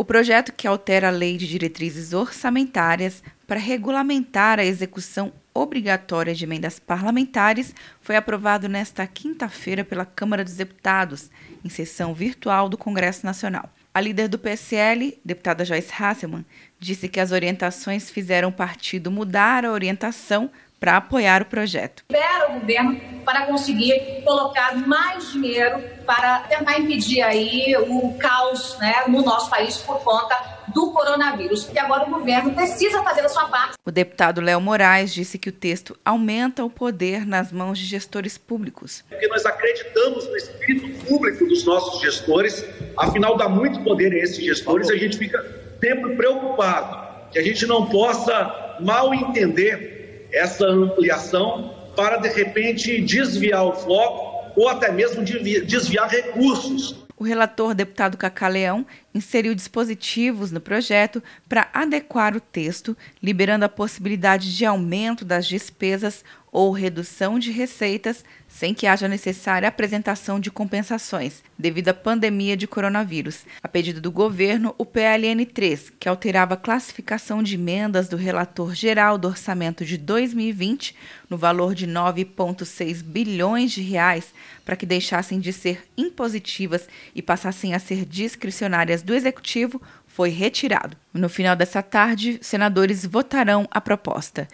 O projeto que altera a Lei de Diretrizes Orçamentárias para regulamentar a execução obrigatória de emendas parlamentares foi aprovado nesta quinta-feira pela Câmara dos Deputados, em sessão virtual do Congresso Nacional. A líder do PSL, deputada Joyce Hasselmann, disse que as orientações fizeram o partido mudar a orientação para apoiar o projeto. Libera o governo para conseguir colocar mais dinheiro para tentar impedir aí o caos né, no nosso país por conta do coronavírus. E agora o governo precisa fazer a sua parte. O deputado Léo Moraes disse que o texto aumenta o poder nas mãos de gestores públicos. Porque nós acreditamos no espírito público dos nossos gestores, afinal dá muito poder a esses gestores e a gente fica sempre preocupado que a gente não possa mal entender essa ampliação para, de repente, desviar o foco ou até mesmo desviar recursos. O relator, deputado Cacá Leão, inseriu dispositivos no projeto para adequar o texto, liberando a possibilidade de aumento das despesas ou redução de receitas sem que haja necessária apresentação de compensações, devido à pandemia de coronavírus. A pedido do governo, o PLN 3, que alterava a classificação de emendas do relator geral do orçamento de 2020 no valor de 9,6 bilhões de reais, para que deixassem de ser impositivas e passassem a ser discricionárias do executivo, foi retirado. No final dessa tarde, senadores votarão a proposta.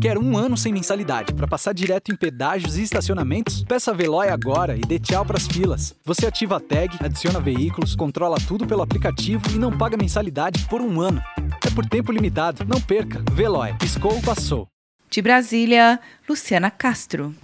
Quer um ano sem mensalidade para passar direto em pedágios e estacionamentos? Peça a Veloy agora e dê tchau para as filas. Você ativa a tag, adiciona veículos, controla tudo pelo aplicativo e não paga mensalidade por um ano. É por tempo limitado. Não perca. Veloy. Piscou, passou. De Brasília, Luciana Castro.